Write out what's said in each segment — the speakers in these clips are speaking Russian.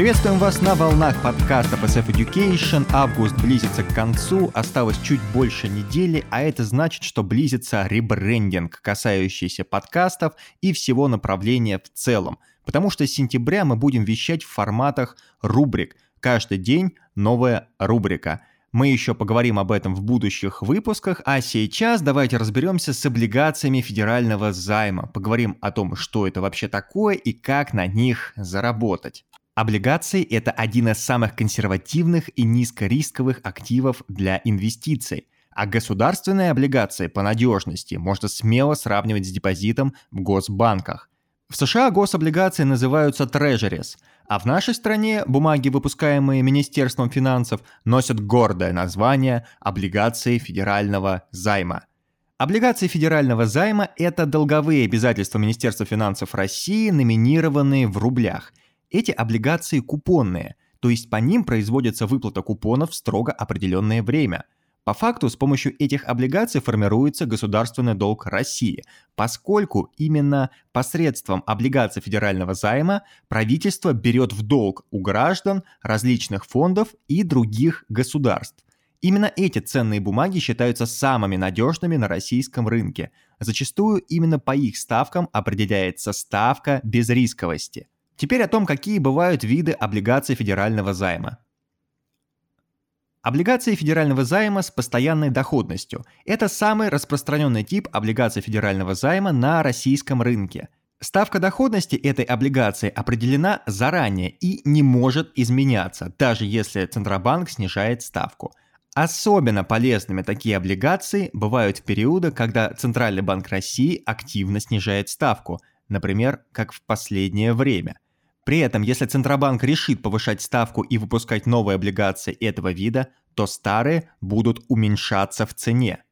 Приветствуем вас на волнах подкаста SF Education. Август близится к концу, осталось чуть больше недели, а это значит, что близится ребрендинг, касающийся подкастов и всего направления в целом. Потому что с сентября мы будем вещать в форматах рубрик. Каждый день новая рубрика. Мы еще поговорим об этом в будущих выпусках, а сейчас давайте разберемся с облигациями федерального займа. Поговорим о том, что это вообще такое и как на них заработать. Облигации – это один из самых консервативных и низкорисковых активов для инвестиций, а государственные облигации по надежности можно смело сравнивать с депозитом в госбанках. В США гособлигации называются treasuries, а в нашей стране бумаги, выпускаемые Министерством финансов, носят гордое название облигации федерального займа. Облигации федерального займа – это долговые обязательства Министерства финансов России, номинированные в рублях – эти облигации купонные, то есть по ним производится выплата купонов в строго определенное время. По факту с помощью этих облигаций формируется государственный долг России, поскольку именно посредством облигаций федерального займа правительство берет в долг у граждан различных фондов и других государств. Именно эти ценные бумаги считаются самыми надежными на российском рынке. Зачастую именно по их ставкам определяется ставка безрисковости. Теперь о том, какие бывают виды облигаций федерального займа. Облигации федерального займа с постоянной доходностью – это самый распространенный тип облигаций федерального займа на российском рынке. Ставка доходности этой облигации определена заранее и не может изменяться, даже если Центробанк снижает ставку. Особенно полезными такие облигации бывают в периоды, когда Центральный банк России активно снижает ставку, например, как в последнее время – при этом, если Центробанк решит повышать ставку и выпускать новые облигации этого вида, то старые будут уменьшаться в цене.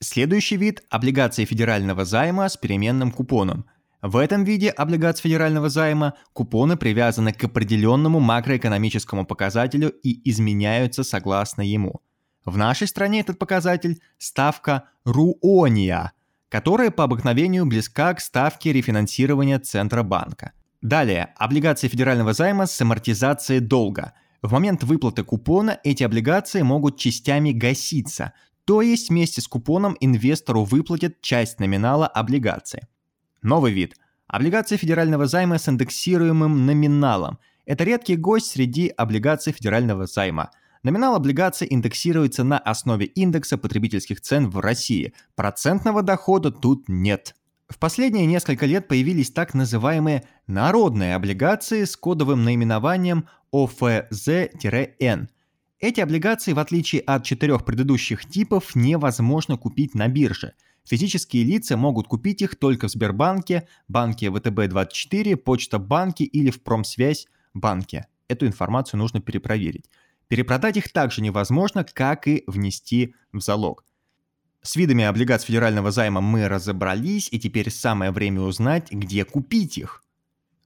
Следующий вид – облигации федерального займа с переменным купоном. В этом виде облигаций федерального займа купоны привязаны к определенному макроэкономическому показателю и изменяются согласно ему. В нашей стране этот показатель – ставка РУОНИА, которая по обыкновению близка к ставке рефинансирования Центробанка – Далее, облигации федерального займа с амортизацией долга. В момент выплаты купона эти облигации могут частями гаситься, то есть вместе с купоном инвестору выплатят часть номинала облигации. Новый вид. Облигации федерального займа с индексируемым номиналом. Это редкий гость среди облигаций федерального займа. Номинал облигаций индексируется на основе индекса потребительских цен в России. Процентного дохода тут нет. В последние несколько лет появились так называемые народные облигации с кодовым наименованием ОФЗ-Н. Эти облигации, в отличие от четырех предыдущих типов, невозможно купить на бирже. Физические лица могут купить их только в Сбербанке, банке ВТБ-24, Почта банке или в Промсвязь банке. Эту информацию нужно перепроверить. Перепродать их также невозможно, как и внести в залог. С видами облигаций федерального займа мы разобрались, и теперь самое время узнать, где купить их.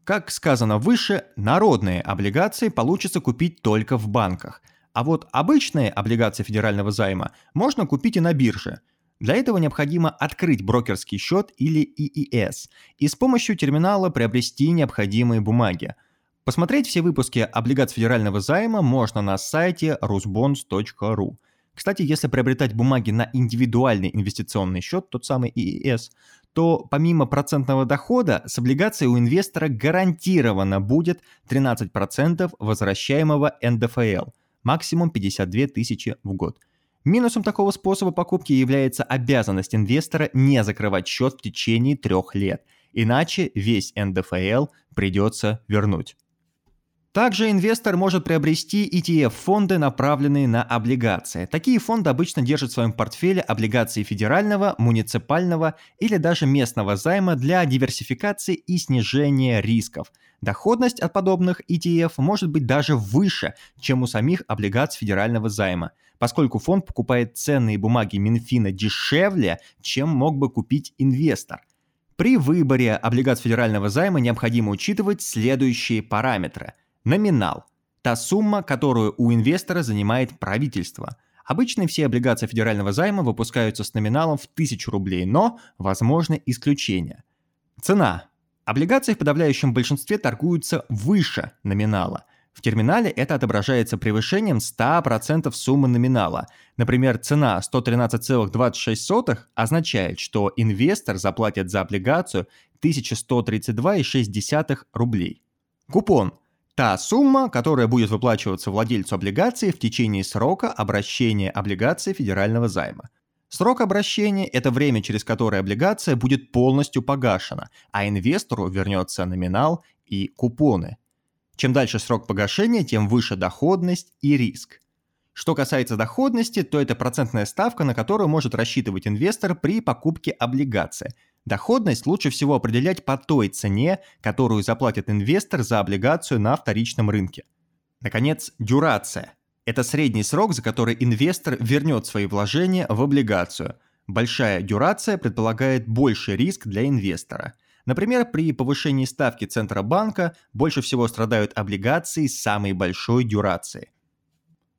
Как сказано выше, народные облигации получится купить только в банках, а вот обычные облигации федерального займа можно купить и на бирже. Для этого необходимо открыть брокерский счет или ИИС и с помощью терминала приобрести необходимые бумаги. Посмотреть все выпуски облигаций федерального займа можно на сайте rusbonds.ru. Кстати, если приобретать бумаги на индивидуальный инвестиционный счет, тот самый ИИС, то помимо процентного дохода с облигацией у инвестора гарантированно будет 13% возвращаемого НДФЛ, максимум 52 тысячи в год. Минусом такого способа покупки является обязанность инвестора не закрывать счет в течение трех лет, иначе весь НДФЛ придется вернуть. Также инвестор может приобрести ETF-фонды, направленные на облигации. Такие фонды обычно держат в своем портфеле облигации федерального, муниципального или даже местного займа для диверсификации и снижения рисков. Доходность от подобных ETF может быть даже выше, чем у самих облигаций федерального займа, поскольку фонд покупает ценные бумаги Минфина дешевле, чем мог бы купить инвестор. При выборе облигаций федерального займа необходимо учитывать следующие параметры – Номинал – та сумма, которую у инвестора занимает правительство. Обычно все облигации федерального займа выпускаются с номиналом в 1000 рублей, но возможны исключения. Цена. Облигации в подавляющем большинстве торгуются выше номинала. В терминале это отображается превышением 100% суммы номинала. Например, цена 113,26 означает, что инвестор заплатит за облигацию 1132,6 рублей. Купон – та сумма, которая будет выплачиваться владельцу облигации в течение срока обращения облигации федерального займа. Срок обращения – это время, через которое облигация будет полностью погашена, а инвестору вернется номинал и купоны. Чем дальше срок погашения, тем выше доходность и риск. Что касается доходности, то это процентная ставка, на которую может рассчитывать инвестор при покупке облигации – Доходность лучше всего определять по той цене, которую заплатит инвестор за облигацию на вторичном рынке. Наконец, дюрация. Это средний срок, за который инвестор вернет свои вложения в облигацию. Большая дюрация предполагает больший риск для инвестора. Например, при повышении ставки Центробанка больше всего страдают облигации с самой большой дюрацией.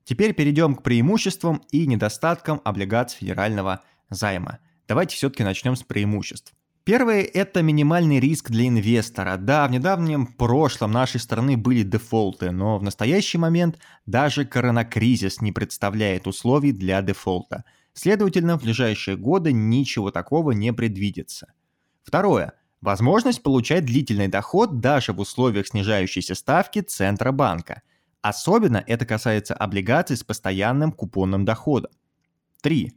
Теперь перейдем к преимуществам и недостаткам облигаций федерального займа. Давайте все-таки начнем с преимуществ. Первое – это минимальный риск для инвестора. Да, в недавнем прошлом нашей страны были дефолты, но в настоящий момент даже коронакризис не представляет условий для дефолта. Следовательно, в ближайшие годы ничего такого не предвидится. Второе – возможность получать длительный доход даже в условиях снижающейся ставки Центробанка. Особенно это касается облигаций с постоянным купонным доходом. Три.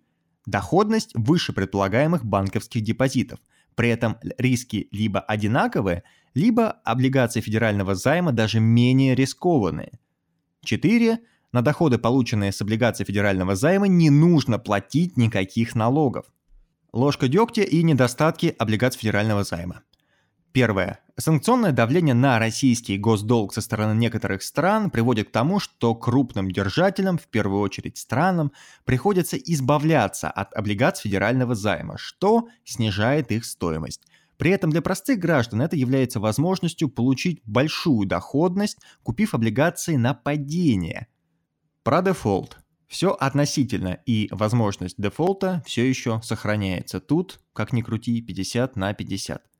Доходность выше предполагаемых банковских депозитов – при этом риски либо одинаковые, либо облигации федерального займа даже менее рискованные. 4. На доходы, полученные с облигаций федерального займа, не нужно платить никаких налогов. Ложка дегтя и недостатки облигаций федерального займа. Первое. Санкционное давление на российский госдолг со стороны некоторых стран приводит к тому, что крупным держателям, в первую очередь странам, приходится избавляться от облигаций федерального займа, что снижает их стоимость. При этом для простых граждан это является возможностью получить большую доходность, купив облигации на падение. Про дефолт. Все относительно, и возможность дефолта все еще сохраняется. Тут, как ни крути, 50 на 50.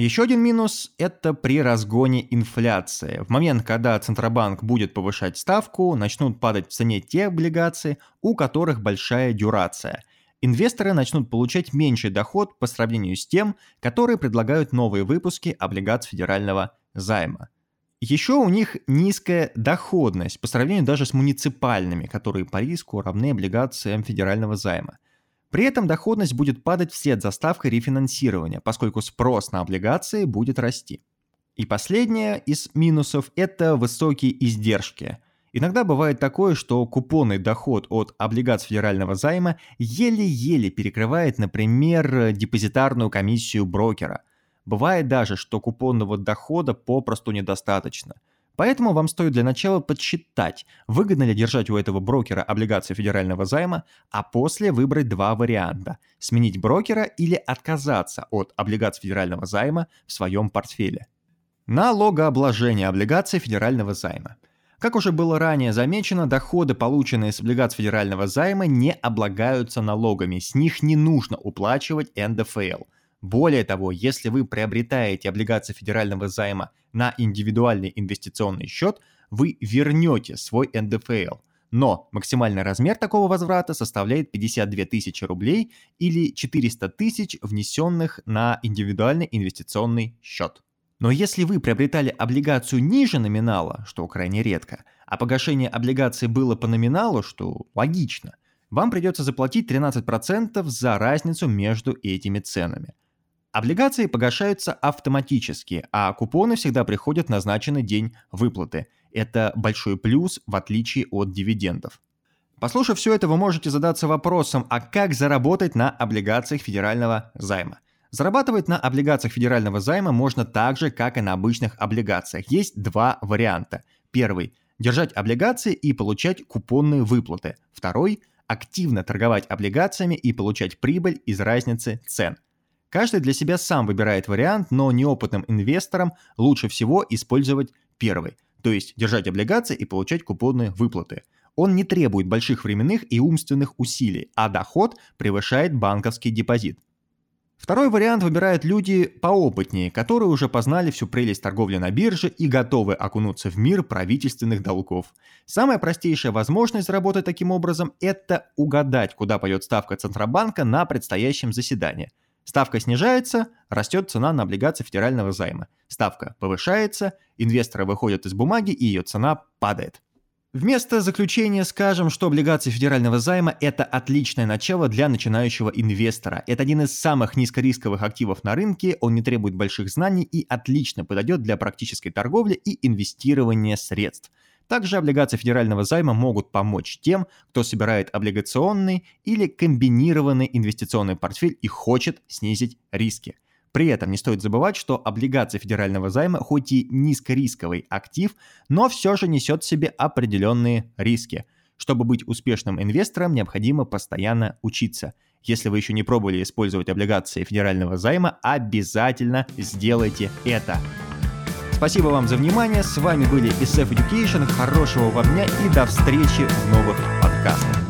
Еще один минус – это при разгоне инфляции. В момент, когда Центробанк будет повышать ставку, начнут падать в цене те облигации, у которых большая дюрация. Инвесторы начнут получать меньший доход по сравнению с тем, которые предлагают новые выпуски облигаций федерального займа. Еще у них низкая доходность по сравнению даже с муниципальными, которые по риску равны облигациям федерального займа – при этом доходность будет падать вслед за ставкой рефинансирования, поскольку спрос на облигации будет расти. И последнее из минусов – это высокие издержки. Иногда бывает такое, что купонный доход от облигаций федерального займа еле-еле перекрывает, например, депозитарную комиссию брокера. Бывает даже, что купонного дохода попросту недостаточно – Поэтому вам стоит для начала подсчитать, выгодно ли держать у этого брокера облигации федерального займа, а после выбрать два варианта – сменить брокера или отказаться от облигаций федерального займа в своем портфеле. Налогообложение облигаций федерального займа. Как уже было ранее замечено, доходы, полученные с облигаций федерального займа, не облагаются налогами, с них не нужно уплачивать НДФЛ – более того, если вы приобретаете облигации федерального займа на индивидуальный инвестиционный счет, вы вернете свой НДФЛ. Но максимальный размер такого возврата составляет 52 тысячи рублей или 400 тысяч, внесенных на индивидуальный инвестиционный счет. Но если вы приобретали облигацию ниже номинала, что крайне редко, а погашение облигации было по номиналу, что логично, вам придется заплатить 13% за разницу между этими ценами – Облигации погашаются автоматически, а купоны всегда приходят в назначенный день выплаты. Это большой плюс в отличие от дивидендов. Послушав все это, вы можете задаться вопросом, а как заработать на облигациях федерального займа? Зарабатывать на облигациях федерального займа можно так же, как и на обычных облигациях. Есть два варианта. Первый – держать облигации и получать купонные выплаты. Второй – активно торговать облигациями и получать прибыль из разницы цен – Каждый для себя сам выбирает вариант, но неопытным инвесторам лучше всего использовать первый, то есть держать облигации и получать купонные выплаты. Он не требует больших временных и умственных усилий, а доход превышает банковский депозит. Второй вариант выбирают люди поопытнее, которые уже познали всю прелесть торговли на бирже и готовы окунуться в мир правительственных долгов. Самая простейшая возможность заработать таким образом – это угадать, куда пойдет ставка Центробанка на предстоящем заседании. Ставка снижается, растет цена на облигации федерального займа. Ставка повышается, инвесторы выходят из бумаги и ее цена падает. Вместо заключения скажем, что облигации федерального займа – это отличное начало для начинающего инвестора. Это один из самых низкорисковых активов на рынке, он не требует больших знаний и отлично подойдет для практической торговли и инвестирования средств. Также облигации федерального займа могут помочь тем, кто собирает облигационный или комбинированный инвестиционный портфель и хочет снизить риски – при этом не стоит забывать, что облигация федерального займа хоть и низкорисковый актив, но все же несет в себе определенные риски. Чтобы быть успешным инвестором, необходимо постоянно учиться. Если вы еще не пробовали использовать облигации федерального займа, обязательно сделайте это. Спасибо вам за внимание. С вами были SF Education. Хорошего вам дня и до встречи в новых подкастах.